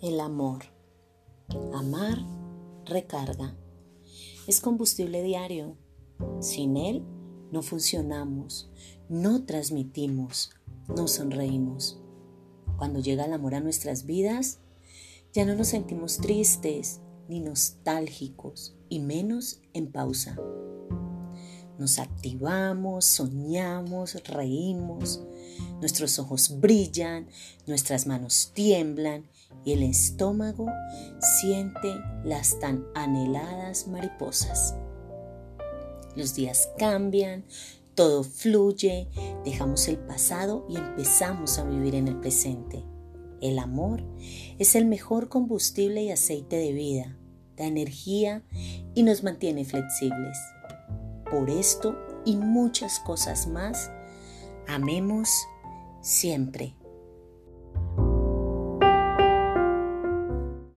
El amor. Amar recarga. Es combustible diario. Sin él no funcionamos, no transmitimos, no sonreímos. Cuando llega el amor a nuestras vidas, ya no nos sentimos tristes ni nostálgicos y menos en pausa. Nos activamos, soñamos, reímos, nuestros ojos brillan, nuestras manos tiemblan y el estómago siente las tan anheladas mariposas. Los días cambian, todo fluye, dejamos el pasado y empezamos a vivir en el presente. El amor es el mejor combustible y aceite de vida, da energía y nos mantiene flexibles. Por esto y muchas cosas más, amemos siempre.